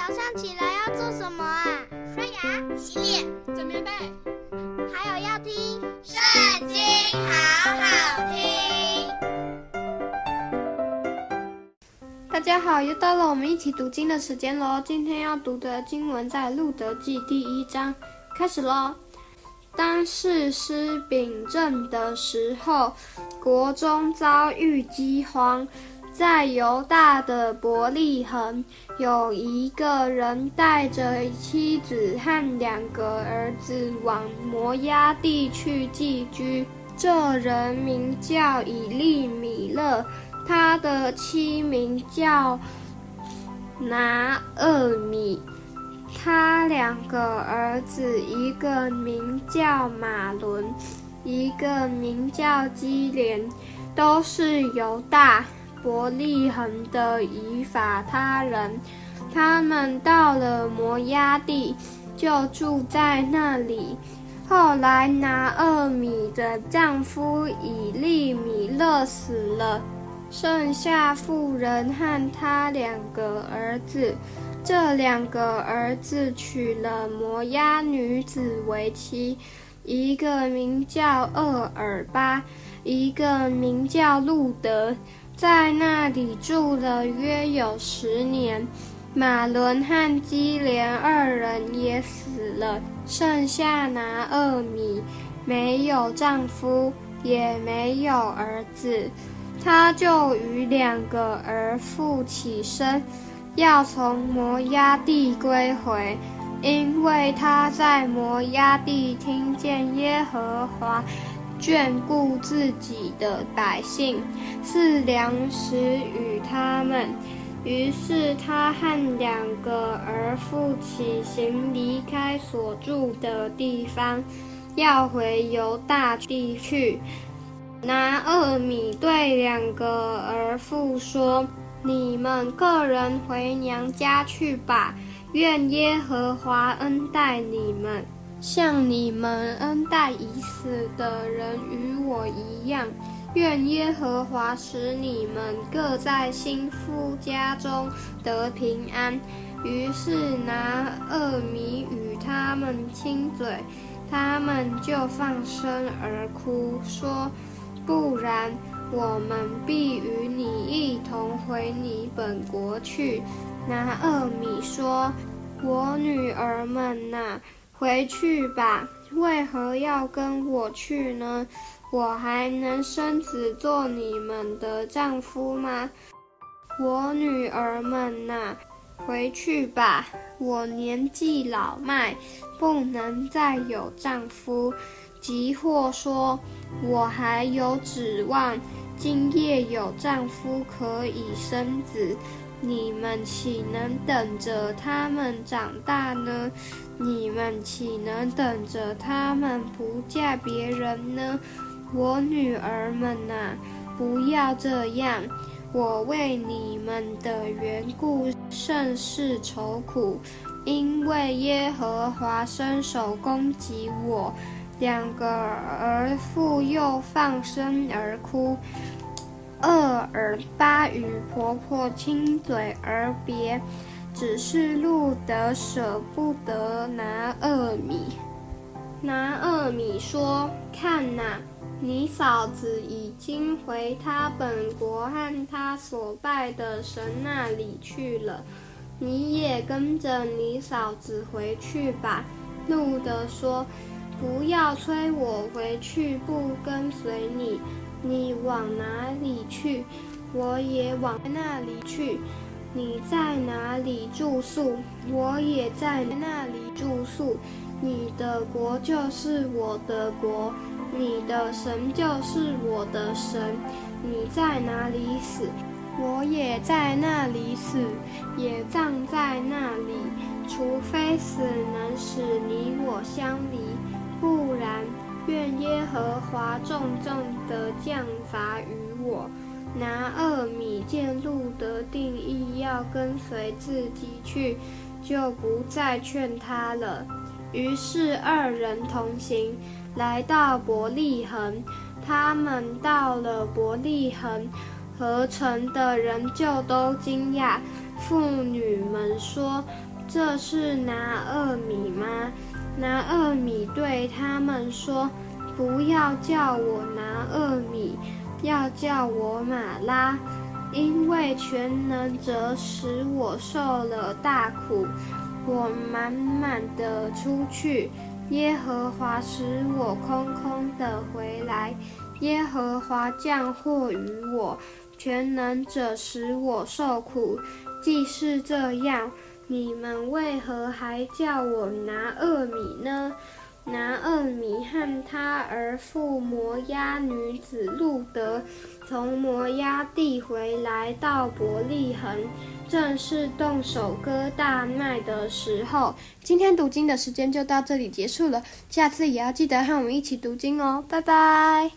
早上起来要做什么啊？刷牙、洗脸、整棉被，还有要听《圣经》，好好听。大家好，又到了我们一起读经的时间喽。今天要读的经文在《路得记》第一章，开始喽。当士师秉政的时候，国中遭遇饥荒。在犹大的伯利恒，有一个人带着妻子和两个儿子往摩押地去寄居。这人名叫以利米勒，他的妻名叫拿厄米。他两个儿子，一个名叫马伦，一个名叫基连，都是犹大。伯利恒的以法他人，他们到了摩押地，就住在那里。后来拿俄米的丈夫以利米勒死了，剩下妇人和他两个儿子。这两个儿子娶了摩押女子为妻，一个名叫厄尔巴，一个名叫路德。在那里住了约有十年，马伦和基连二人也死了，剩下拿厄米，没有丈夫，也没有儿子，他就与两个儿妇起身，要从摩押地归回，因为他在摩押地听见耶和华。眷顾自己的百姓，赐粮食与他们。于是他和两个儿妇起行，离开所住的地方，要回犹大地去。拿俄米对两个儿妇说：“你们个人回娘家去吧，愿耶和华恩待你们。”像你们恩待已死的人与我一样，愿耶和华使你们各在新夫家中得平安。于是拿厄米与他们亲嘴，他们就放声而哭，说：“不然，我们必与你一同回你本国去。”拿厄米说：“我女儿们呐、”回去吧，为何要跟我去呢？我还能生子做你们的丈夫吗？我女儿们呐，回去吧，我年纪老迈，不能再有丈夫。即或说我还有指望，今夜有丈夫可以生子。你们岂能等着他们长大呢？你们岂能等着他们不嫁别人呢？我女儿们呐、啊，不要这样！我为你们的缘故甚是愁苦，因为耶和华伸手攻击我。两个儿妇又放声而哭。厄尔巴与婆婆亲嘴而别，只是路德舍不得拿二米。拿二米说：“看呐，你嫂子已经回她本国和她所拜的神那里去了，你也跟着你嫂子回去吧。”路德说：“不要催我回去，不跟随你。”你往哪里去，我也往那里去；你在哪里住宿，我也在那里住宿。你的国就是我的国，你的神就是我的神。你在哪里死，我也在那里死，也葬在那里。除非死能使你我相离，不然。愿耶和华重重的降罚于我。拿二米见路得定义要跟随自己去，就不再劝他了。于是二人同行，来到伯利恒。他们到了伯利恒，合城的人就都惊讶。妇女们说：“这是拿二米吗？拿二米对他们说：“不要叫我拿二米，要叫我马拉，因为全能者使我受了大苦，我满满的出去，耶和华使我空空的回来，耶和华降祸于我。”全能者使我受苦，既是这样，你们为何还叫我拿俄米呢？拿厄米和他儿父摩押女子路德从摩押地回来到伯利恒，正是动手割大麦的时候。今天读经的时间就到这里结束了，下次也要记得和我们一起读经哦，拜拜。